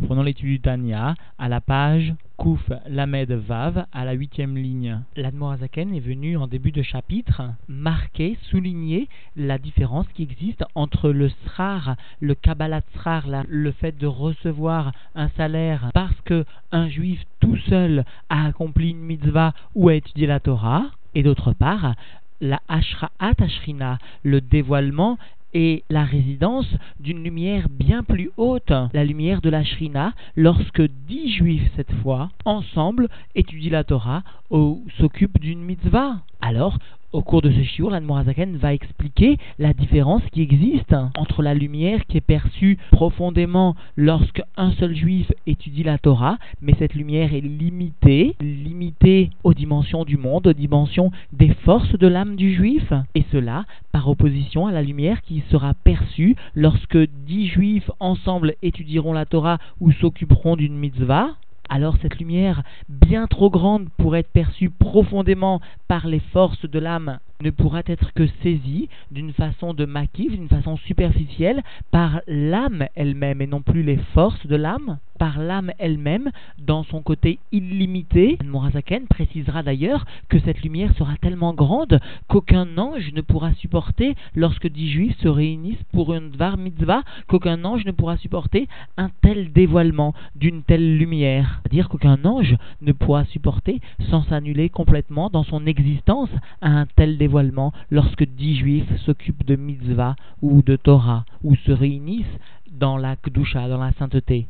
reprenons l'étude du Tania à la page Kouf Lamed Vav à la huitième ligne. L'Admorazaken est venu en début de chapitre marquer, souligner la différence qui existe entre le srar, le Kabbalat srar, le fait de recevoir un salaire parce que un juif tout seul a accompli une mitzvah ou a étudié la Torah, et d'autre part la Ashra'at Ashrina, le dévoilement et la résidence d'une lumière bien plus haute, la lumière de la Shrina, lorsque dix juifs cette fois, ensemble, étudient la Torah ou s'occupent d'une mitzvah. Alors, au cours de ce shiur, l'Anmorazaken va expliquer la différence qui existe entre la lumière qui est perçue profondément lorsque un seul juif étudie la Torah, mais cette lumière est limitée, limitée aux dimensions du monde, aux dimensions des forces de l'âme du juif, et cela par opposition à la lumière qui sera perçue lorsque dix juifs ensemble étudieront la Torah ou s'occuperont d'une mitzvah, alors cette lumière, bien trop grande pour être perçue profondément par les forces de l'âme, ne pourra être que saisie d'une façon de maquis, d'une façon superficielle, par l'âme elle-même et non plus les forces de l'âme, par l'âme elle-même dans son côté illimité. Morazaken précisera d'ailleurs que cette lumière sera tellement grande qu'aucun ange ne pourra supporter, lorsque dix juifs se réunissent pour une dvar mitzvah, qu'aucun ange ne pourra supporter un tel dévoilement d'une telle lumière. C'est-à-dire qu'aucun ange ne pourra supporter sans s'annuler complètement dans son existence un tel dévoilement lorsque dix juifs s'occupent de mitzvah ou de Torah ou se réunissent dans la Kdusha, dans la sainteté.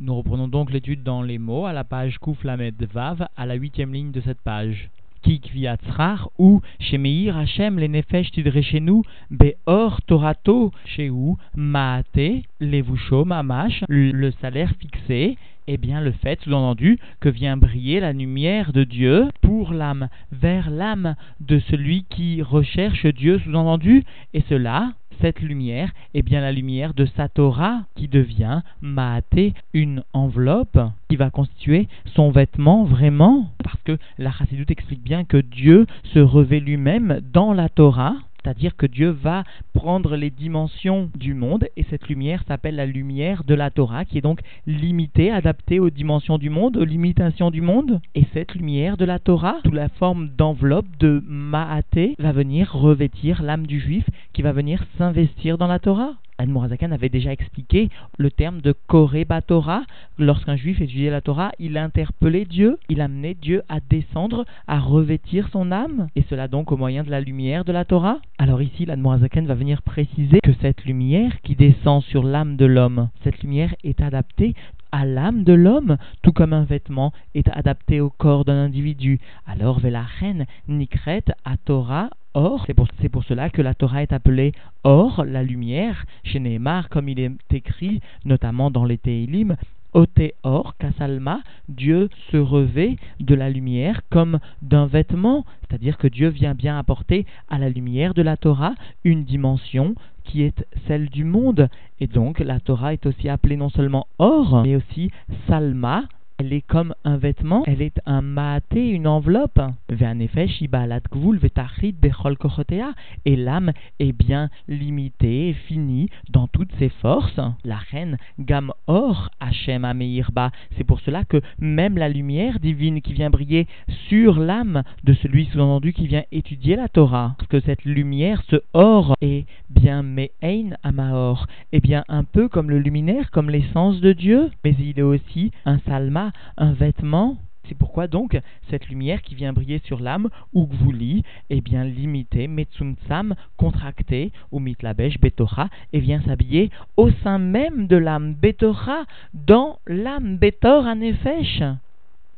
Nous reprenons donc l'étude dans les mots à la page Kouflamed Vav, à la huitième ligne de cette page. Kik viatzrar ou Shemeir Hashem le nefesh tidrechenu beor torato sheu maate levusho mamash le salaire fixé eh bien le fait, sous-entendu, que vient briller la lumière de Dieu pour l'âme, vers l'âme de celui qui recherche Dieu, sous-entendu, et cela, cette lumière est bien la lumière de sa Torah qui devient Maaté, une enveloppe qui va constituer son vêtement vraiment. Parce que la Chassidoute explique bien que Dieu se revêt lui-même dans la Torah c'est-à-dire que Dieu va prendre les dimensions du monde et cette lumière s'appelle la lumière de la Torah qui est donc limitée, adaptée aux dimensions du monde, aux limitations du monde. Et cette lumière de la Torah, sous la forme d'enveloppe de Ma'até, va venir revêtir l'âme du juif qui va venir s'investir dans la Torah. Al-Murazakan avait déjà expliqué le terme de Koreba Torah. Lorsqu'un juif étudiait la Torah, il interpellait Dieu, il amenait Dieu à descendre, à revêtir son âme, et cela donc au moyen de la lumière de la Torah. Alors ici, l'Admorazakan va venir préciser que cette lumière qui descend sur l'âme de l'homme, cette lumière est adaptée à l'âme de l'homme, tout comme un vêtement est adapté au corps d'un individu. Alors, reine Nikret, à Torah, Or, c'est pour, cela que la Torah est appelée Or, la lumière, chez Nehemar, comme il est écrit notamment dans les Teilim, Ote Or, Kasalma, Dieu se revêt de la lumière comme d'un vêtement, c'est-à-dire que Dieu vient bien apporter à la lumière de la Torah une dimension qui est celle du monde. Et donc la Torah est aussi appelée non seulement Or, mais aussi Salma, elle est comme un vêtement, elle est un maaté, une enveloppe. Et l'âme est bien limitée, finie dans toutes ses forces. La reine Gam Or Hachem Ameirba. C'est pour cela que même la lumière divine qui vient briller sur l'âme de celui sous-entendu qui vient étudier la Torah, parce que cette lumière, ce or, est bien Me'ein Amaor, est bien un peu comme le luminaire, comme l'essence de Dieu, mais il est aussi un salma un vêtement. C'est pourquoi donc cette lumière qui vient briller sur l'âme, ou gvuli, est bien limitée, sam contractée, ou mitlabesh, betora, et vient s'habiller au sein même de l'âme betora, dans l'âme betor anefesh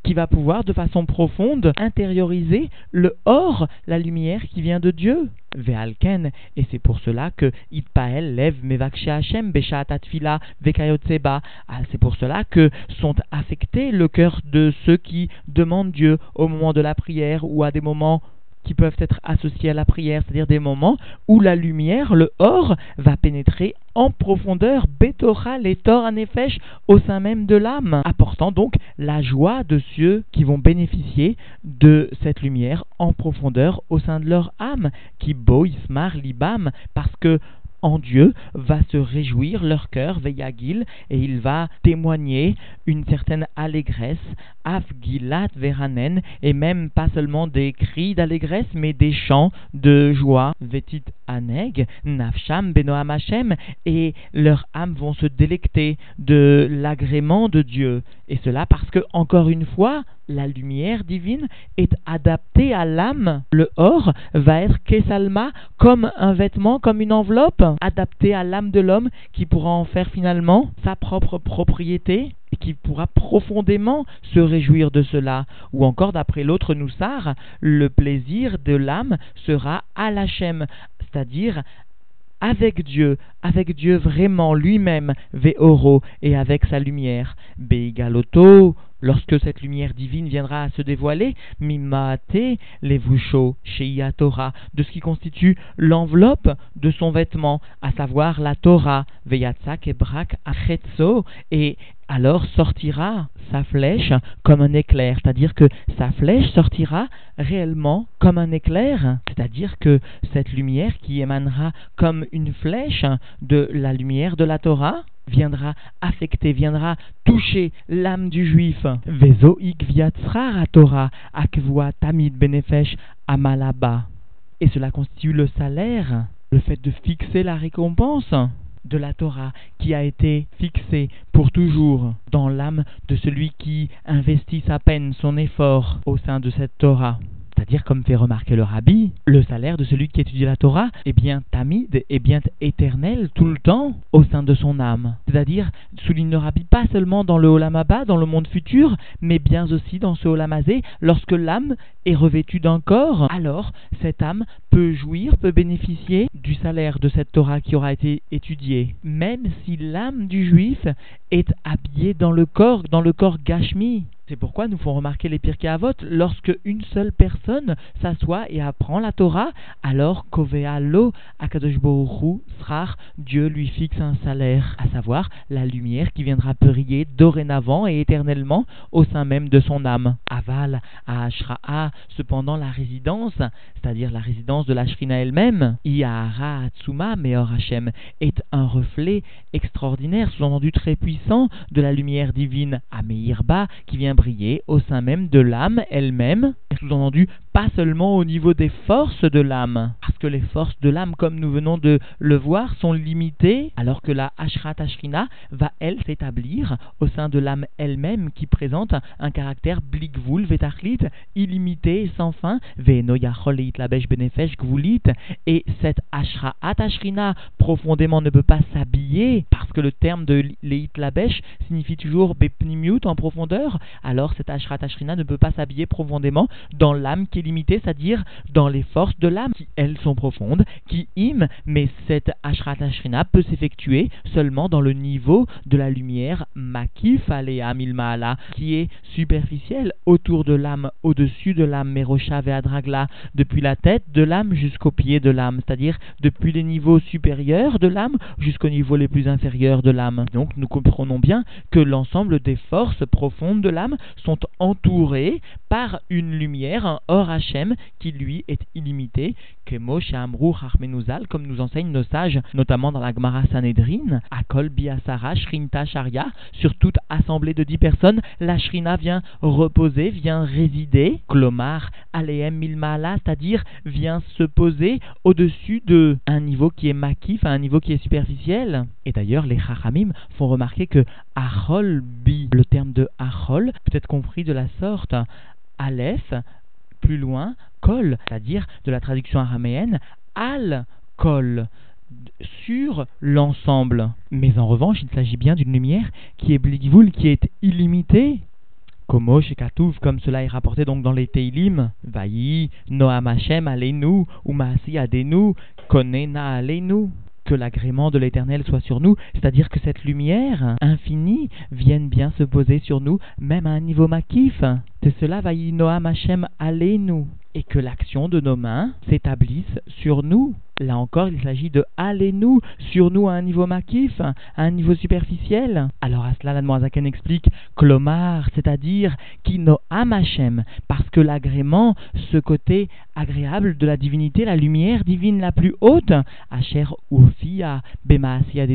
qui va pouvoir de façon profonde intérioriser le or, la lumière qui vient de Dieu. Ve'alken, et c'est pour cela que Itpael lève Mevaksha Hashem Beshatatfila Vekayotseba. Ah, c'est pour cela que sont affectés le cœur de ceux qui demandent Dieu au moment de la prière ou à des moments qui peuvent être associés à la prière, c'est-à-dire des moments où la lumière, le or, va pénétrer en profondeur, Betora, les torts anefesh, au sein même de l'âme, apportant donc la joie de ceux qui vont bénéficier de cette lumière en profondeur au sein de leur âme, qui bo ismar libam, parce que en Dieu va se réjouir leur cœur, Veyagil, et il va témoigner une certaine allégresse, Afgilat Veranen, et même pas seulement des cris d'allégresse, mais des chants de joie, Vetit Aneg, Nafsham Benoam Hashem, et leurs âmes vont se délecter de l'agrément de Dieu. Et cela parce que, encore une fois, la lumière divine est adaptée à l'âme. Le or va être kesalma comme un vêtement, comme une enveloppe, adaptée à l'âme de l'homme qui pourra en faire finalement sa propre propriété et qui pourra profondément se réjouir de cela. Ou encore, d'après l'autre Noussar, le plaisir de l'âme sera à l'Hachem, c'est-à-dire avec Dieu, avec Dieu vraiment lui-même, Ve'oro, et avec sa lumière. Beigaloto, lorsque cette lumière divine viendra à se dévoiler, Mimate, les vouchos, Sheia Torah, de ce qui constitue l'enveloppe de son vêtement, à savoir la Torah, Veyatzak et Brak et alors sortira sa flèche comme un éclair, c'est-à-dire que sa flèche sortira réellement comme un éclair, c'est-à-dire que cette lumière qui émanera comme une flèche de la lumière de la Torah viendra affecter, viendra toucher l'âme du juif. Torah tamid benefesh. Et cela constitue le salaire, le fait de fixer la récompense de la Torah qui a été fixée pour toujours dans l'âme de celui qui investit sa peine, son effort au sein de cette Torah. C'est-à-dire, comme fait remarquer le rabbi, le salaire de celui qui étudie la Torah est bien tamide, est bien éternel tout le temps au sein de son âme. C'est-à-dire, souligne le rabbi, pas seulement dans le Olamaba, dans le monde futur, mais bien aussi dans ce Olamazé, lorsque l'âme est revêtue d'un corps, alors cette âme peut jouir, peut bénéficier du salaire de cette Torah qui aura été étudiée, même si l'âme du juif est habillée dans le corps, dans le corps Gashmi. C'est pourquoi nous font remarquer les Pirkei Avot, lorsque une seule personne s'assoit et apprend la Torah, alors Kovea lo Akadosh Srar, Dieu lui fixe un salaire, à savoir la lumière qui viendra briller dorénavant et éternellement au sein même de son âme. Aval, à Ashra'a, cependant la résidence, c'est-à-dire la résidence de la Shrina elle-même, Iahara Atsuma Meor Hashem, est un reflet extraordinaire, sous-entendu très puissant, de la lumière divine, Ameirba, qui vient au sein même de l'âme elle-même, sous-entendu pas seulement au niveau des forces de l'âme, parce que les forces de l'âme, comme nous venons de le voir, sont limitées, alors que la Ashrat Ashrina va, elle, s'établir au sein de l'âme elle-même, qui présente un caractère blikvul vetachlit, illimité sans fin, labesh benefesh gvulit, et cette Ashrat Ashrina profondément ne peut pas s'habiller, parce que le terme de leit labesh signifie toujours bepnimiut en profondeur, alors cette Ashrat Ashrina ne peut pas s'habiller profondément dans l'âme qui est c'est-à-dire dans les forces de l'âme qui, elles, sont profondes, qui im, mais cette Ashrat Ashrina peut s'effectuer seulement dans le niveau de la lumière Makif Alea qui est superficielle autour de l'âme, au-dessus de l'âme Merosha Veadragla, depuis la tête de l'âme jusqu'au pied de l'âme, c'est-à-dire depuis les niveaux supérieurs de l'âme jusqu'au niveau les plus inférieurs de l'âme. Donc nous comprenons bien que l'ensemble des forces profondes de l'âme sont entourées par une lumière, un Or Qui lui est illimité, que Moshe Amrou Harmenuzal, comme nous enseignent nos sages, notamment dans la Gemara Sanhedrin, Akol Biasara Shrinta Sharia, sur toute assemblée de dix personnes, la Shrina vient reposer, vient résider, Klomar Aleem Milmala, c'est-à-dire vient se poser au-dessus de un niveau qui est makif, à un niveau qui est superficiel. Et d'ailleurs, les Chachamim font remarquer que Achol Bi, le terme de Achol, peut être compris de la sorte. Aleph, plus loin, kol, c'est-à-dire de la traduction araméenne, al kol, sur l'ensemble. Mais en revanche, il s'agit bien d'une lumière qui est qui est illimitée. Shekatouv, comme cela est rapporté donc dans les Teilim, Vaï, Noam Hashem, Alenu, Umasi Adenu, Konena Alenu que l'agrément de l'Éternel soit sur nous, c'est-à-dire que cette lumière infinie vienne bien se poser sur nous, même à un niveau makif. De cela va Noam Hashem nous et que l'action de nos mains s'établisse sur nous. Là encore, il s'agit de allez-nous sur nous à un niveau makif, à un niveau superficiel. Alors à cela, la explique Klomar, c'est-à-dire Kino Amachem, parce que l'agrément, ce côté agréable de la divinité, la lumière divine la plus haute, Asher Ufia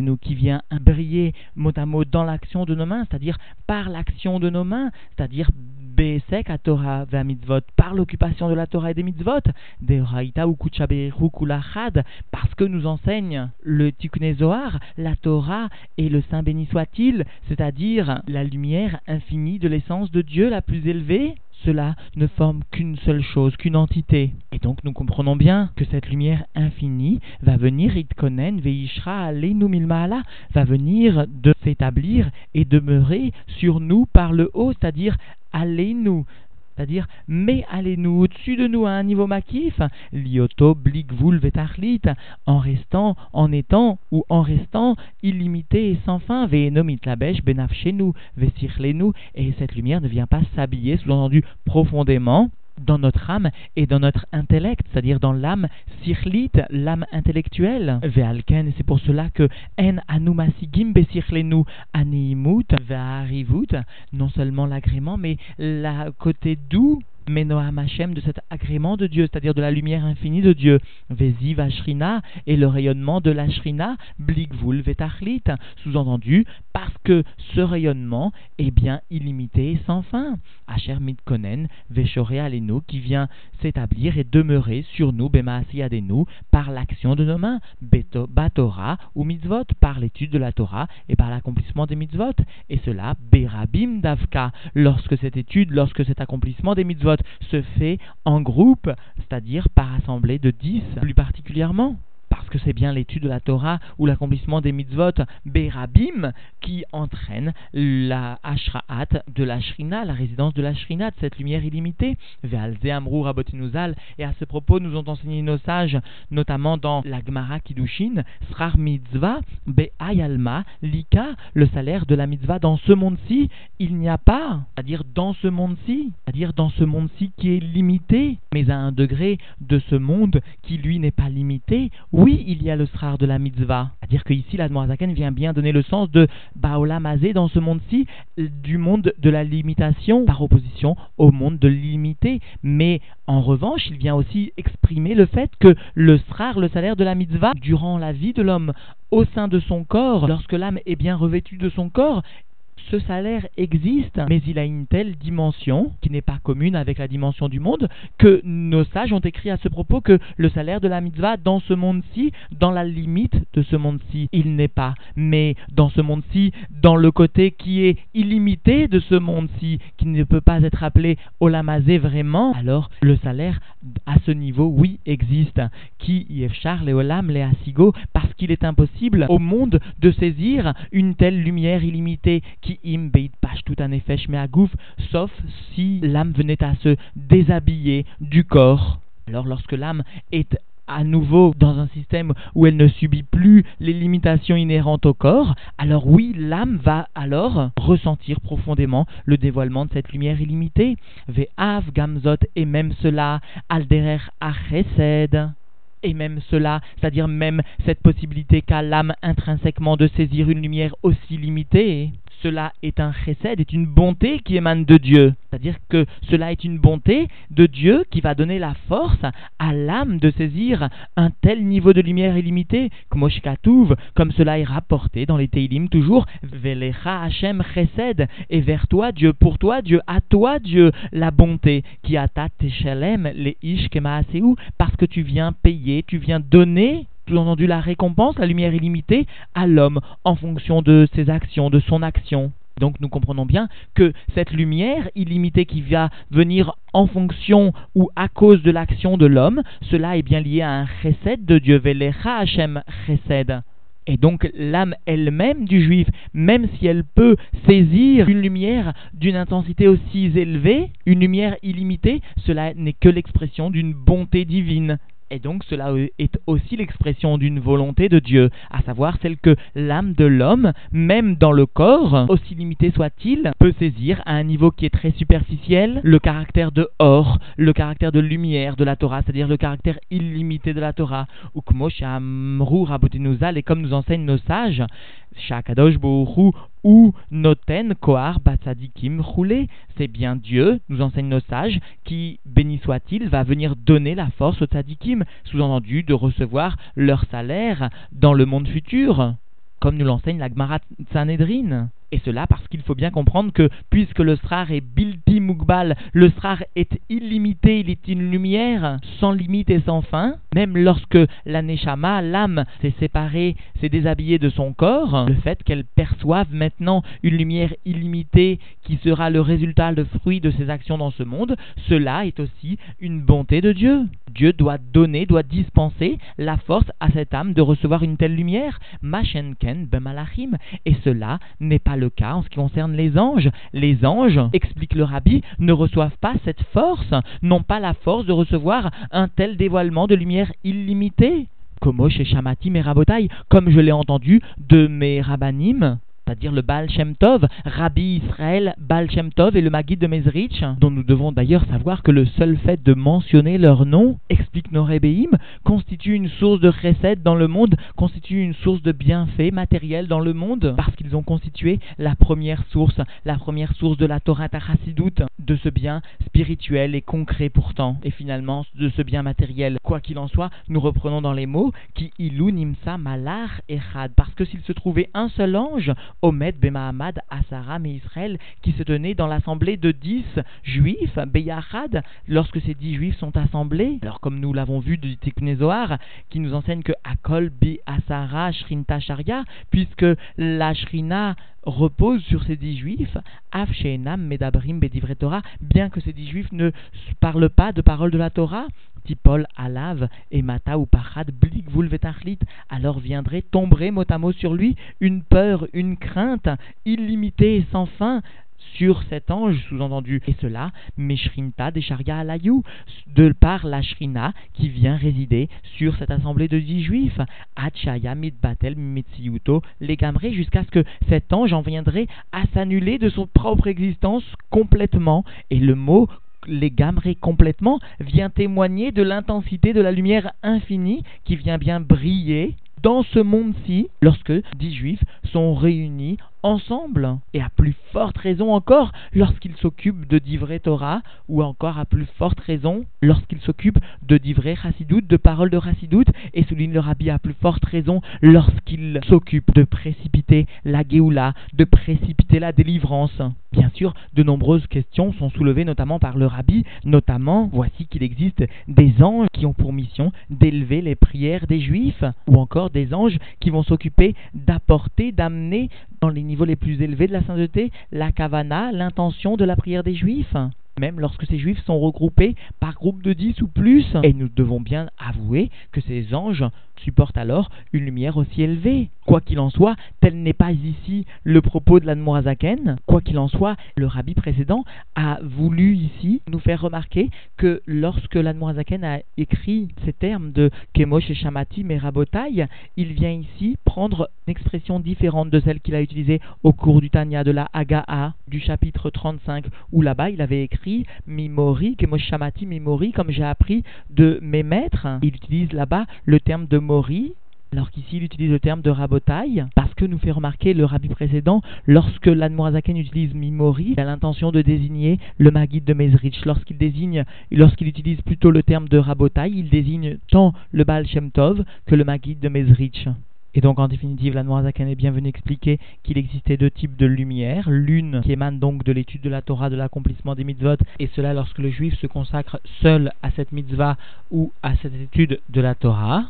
nous qui vient briller mot à mot dans l'action de nos mains, c'est-à-dire par l'action de nos mains, c'est-à-dire Besek à Torah mitzvot, par l'occupation de la Torah et des mitzvot, des Raïta ou Kulachad, parce que nous enseigne le Tikkun Zohar, la Torah et le Saint béni soit-il, c'est-à-dire la lumière infinie de l'essence de Dieu la plus élevée, cela ne forme qu'une seule chose, qu'une entité. Et donc nous comprenons bien que cette lumière infinie va venir, Itkonen, Veishra, Aleinu Milmaala, va venir de s'établir et demeurer sur nous par le haut, c'est-à-dire allez-nous, c'est-à-dire mais allez-nous au-dessus de nous à un niveau makif, lioto blikvul vetarlit, en restant, en étant ou en restant illimité et sans fin, ve'enomit labesh benaf chez nous, nous, et cette lumière ne vient pas s'habiller, sous-entendu profondément, dans notre âme et dans notre intellect, c'est-à-dire dans l'âme sirlite, l'âme intellectuelle. Ve'alken, c'est pour cela que en anumasigim besirlenu animut ve'arivut, non seulement l'agrément, mais la côté doux Menoam Hashem, de cet agrément de Dieu, c'est-à-dire de la lumière infinie de Dieu. Veziv Ashrina et le rayonnement de l'Ashrina, Blikvul Vetachlit, sous-entendu, parce que ce rayonnement est bien illimité et sans fin. Asher Mitkonen, Veshore Alenu, qui vient s'établir et demeurer sur nous, Bemaasi Adenu, par l'action de nos mains, Batora ou Mitzvot, par l'étude de la Torah et par l'accomplissement des Mitzvot. Et cela, Berabim Davka, lorsque cette étude, lorsque cet accomplissement des Mitzvot se fait en groupe, c'est-à-dire par assemblée de dix plus particulièrement parce que c'est bien l'étude de la Torah ou l'accomplissement des mitzvot Berabim qui entraîne la Ashraat de la Shrina, la résidence de la Shrina, de cette lumière illimitée. Ve'alze Amrou Rabotinuzal. Et à ce propos, nous ont enseigné nos sages, notamment dans la Gemara Kiddushin, Srar Mitzvah Be'ayalma Lika, le salaire de la mitzvah dans ce monde-ci, il n'y a pas, c'est-à-dire dans ce monde-ci, c'est-à-dire dans ce monde-ci qui est limité, mais à un degré de ce monde qui lui n'est pas limité. Oui, il y a le srar de la mitzvah. C'est-à-dire que ici, l'Admorazaken vient bien donner le sens de Baola Mazé dans ce monde-ci, du monde de la limitation, par opposition au monde de l'illimité. Mais en revanche, il vient aussi exprimer le fait que le srar, le salaire de la mitzvah, durant la vie de l'homme, au sein de son corps, lorsque l'âme est bien revêtue de son corps, ce salaire existe, mais il a une telle dimension qui n'est pas commune avec la dimension du monde que nos sages ont écrit à ce propos que le salaire de la mitzvah dans ce monde-ci, dans la limite de ce monde-ci, il n'est pas. Mais dans ce monde-ci, dans le côté qui est illimité de ce monde-ci, qui ne peut pas être appelé olamazé vraiment, alors le salaire à ce niveau, oui, existe. Qui yefchar le olam le asigo, parce qu'il est impossible au monde de saisir une telle lumière illimitée qui im beit tout un effet gouf, sauf si l'âme venait à se déshabiller du corps. Alors lorsque l'âme est à nouveau dans un système où elle ne subit plus les limitations inhérentes au corps, alors oui, l'âme va alors ressentir profondément le dévoilement de cette lumière illimitée. Ve'av gamzot et même cela, alderer achesed et même cela, c'est-à-dire même cette possibilité qu'a l'âme intrinsèquement de saisir une lumière aussi limitée, cela est un chesed, est une bonté qui émane de Dieu. C'est-à-dire que cela est une bonté de Dieu qui va donner la force à l'âme de saisir un tel niveau de lumière illimité, comme comme cela est rapporté dans les Teilim toujours, Velecha Hashem chesed, et vers toi Dieu, pour toi Dieu, à toi Dieu, la bonté, qui atat teshalem les ish parce que tu viens payer, tu viens donner tout entendu la récompense, la lumière illimitée, à l'homme en fonction de ses actions, de son action. Donc nous comprenons bien que cette lumière illimitée qui va venir en fonction ou à cause de l'action de l'homme, cela est bien lié à un chesed de Dieu, Velecha Hashem chesed. Et donc l'âme elle-même du juif, même si elle peut saisir une lumière d'une intensité aussi élevée, une lumière illimitée, cela n'est que l'expression d'une bonté divine. Et donc cela est aussi l'expression d'une volonté de Dieu, à savoir celle que l'âme de l'homme, même dans le corps, aussi limité soit-il, peut saisir à un niveau qui est très superficiel le caractère de or, le caractère de lumière de la Torah, c'est-à-dire le caractère illimité de la Torah. Ou et comme nous enseignent nos sages, Shakadosh ou Noten Kohar Batsadikim Roulé. C'est bien Dieu, nous enseignent nos sages, qui, béni soit-il, va venir donner la force aux tzadikim, sous-entendu de recevoir leur salaire dans le monde futur, comme nous l'enseigne la Gemara Sanhedrin. Et cela parce qu'il faut bien comprendre que puisque le srar est bilti mugbal, le srar est illimité, il est une lumière sans limite et sans fin, même lorsque la neshama, l'âme, s'est séparée, s'est déshabillée de son corps, le fait qu'elle perçoive maintenant une lumière illimitée qui sera le résultat, le fruit de ses actions dans ce monde, cela est aussi une bonté de Dieu. Dieu doit donner, doit dispenser la force à cette âme de recevoir une telle lumière, machenken bemalachim, et cela n'est pas le cas en ce qui concerne les anges. Les anges, explique le rabbi, ne reçoivent pas cette force, n'ont pas la force de recevoir un tel dévoilement de lumière illimitée. Como chez Shamati comme je l'ai entendu de mes rabbanim, c'est-à-dire le Baal Shem Tov, Rabbi Israël, Baal Shem Tov et le Maguid de Mezrich, dont nous devons d'ailleurs savoir que le seul fait de mentionner leur nom, explique nos constitue une source de recette dans le monde, constitue une source de bienfaits matériels dans le monde, parce qu'ils ont constitué la première source, la première source de la Torah Tarassidout, de ce bien spirituel et concret pourtant, et finalement de ce bien matériel. Quoi qu'il en soit, nous reprenons dans les mots qui ilou nimsa malar echad, parce que s'il se trouvait un seul ange, Omed Bemahamad Asaram et Israël, qui se tenait dans l'assemblée de dix juifs, Beyachad, lorsque ces dix juifs sont assemblés. Alors, comme nous l'avons vu du Tiknezoar, qui nous enseigne que Akol Bi Asara Shrinta Sharia, puisque la Shrina repose sur ces dix juifs, Af Medabrim Bedivre Torah, bien que ces dix juifs ne parlent pas de paroles de la Torah, Tipol Alav et Mata ou Pachad Blik Vulvetachlit, alors viendrait, tomberait mot à mot sur lui une peur, une crainte illimitée et sans fin, sur cet ange, sous-entendu. Et cela, Meshrinta Desharga Alayou, de par la Shrina qui vient résider sur cette assemblée de dix juifs. Achaya Mitbatel Mitsiyuto Legamre, jusqu'à ce que cet ange en viendrait à s'annuler de son propre existence complètement. Et le mot les complètement vient témoigner de l'intensité de la lumière infinie qui vient bien briller dans ce monde-ci lorsque dix juifs sont réunis ensemble. Et à plus forte raison encore lorsqu'ils s'occupent de d'ivrer Torah, ou encore à plus forte raison lorsqu'ils s'occupent de d'ivrer Chassidout, de paroles de Chassidout, et souligne le rabbi à plus forte raison lorsqu'ils s'occupent de précipiter la Géoula, de précipiter la délivrance. Bien sûr, de nombreuses questions sont soulevées notamment par le rabbi, notamment voici qu'il existe des anges qui ont pour mission d'élever les prières des juifs, ou encore des anges qui vont s'occuper d'apporter, d'amener dans les niveaux les plus élevés de la sainteté la kavana, l'intention de la prière des juifs même lorsque ces juifs sont regroupés par groupe de dix ou plus. Et nous devons bien avouer que ces anges supportent alors une lumière aussi élevée. Quoi qu'il en soit, tel n'est pas ici le propos de l'Admorazaken. Quoi qu'il en soit, le rabbi précédent a voulu ici nous faire remarquer que lorsque l'Admorazaken a écrit ces termes de Kemosh et Shamati Merabotai, il vient ici prendre une expression différente de celle qu'il a utilisée au cours du Tanya de la Hagaa du chapitre 35, où là-bas il avait écrit Mimori, Kemoshamati Mimori, comme j'ai appris de mes maîtres. Il utilise là-bas le terme de Mori, alors qu'ici il utilise le terme de rabotaille, parce que nous fait remarquer le rabbi précédent, lorsque l'Admorazaken utilise Mimori, il a l'intention de désigner le Maguide de Mezrich. Lorsqu'il désigne, lorsqu'il utilise plutôt le terme de rabotaille, il désigne tant le Baal Shem Tov que le Maguide de Mezrich. Et donc en définitive, la Noirzakan est bien venue expliquer qu'il existait deux types de lumière, l'une qui émane donc de l'étude de la Torah, de l'accomplissement des mitzvot, et cela lorsque le juif se consacre seul à cette mitzvah ou à cette étude de la Torah,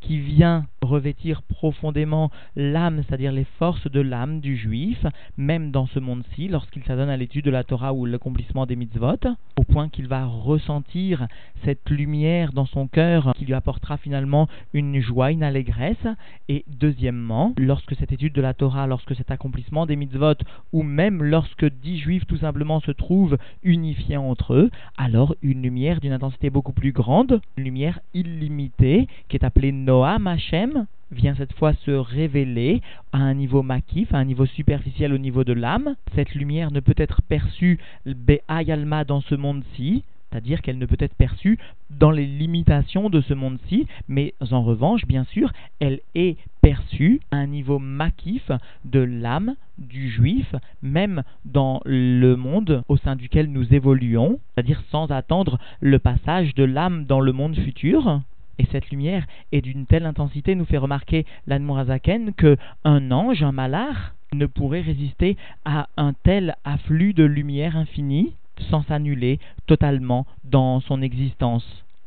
qui vient revêtir profondément l'âme, c'est-à-dire les forces de l'âme du juif, même dans ce monde-ci, lorsqu'il s'adonne à l'étude de la Torah ou l'accomplissement des mitzvot, au point qu'il va ressentir cette lumière dans son cœur qui lui apportera finalement une joie, une allégresse. Et deuxièmement, lorsque cette étude de la Torah, lorsque cet accomplissement des mitzvot, ou même lorsque dix juifs tout simplement se trouvent unifiés entre eux, alors une lumière d'une intensité beaucoup plus grande, une lumière illimitée, qui est appelée Noam Hashem, vient cette fois se révéler à un niveau makif, à un niveau superficiel au niveau de l'âme. Cette lumière ne peut être perçue be'ayalma dans ce monde-ci, c'est-à-dire qu'elle ne peut être perçue dans les limitations de ce monde-ci, mais en revanche, bien sûr, elle est perçue à un niveau makif de l'âme du juif, même dans le monde au sein duquel nous évoluons, c'est-à-dire sans attendre le passage de l'âme dans le monde futur. Et cette lumière est d'une telle intensité, nous fait remarquer l'Anmorazaken, que un ange, un malard, ne pourrait résister à un tel afflux de lumière infinie sans s'annuler totalement dans son existence.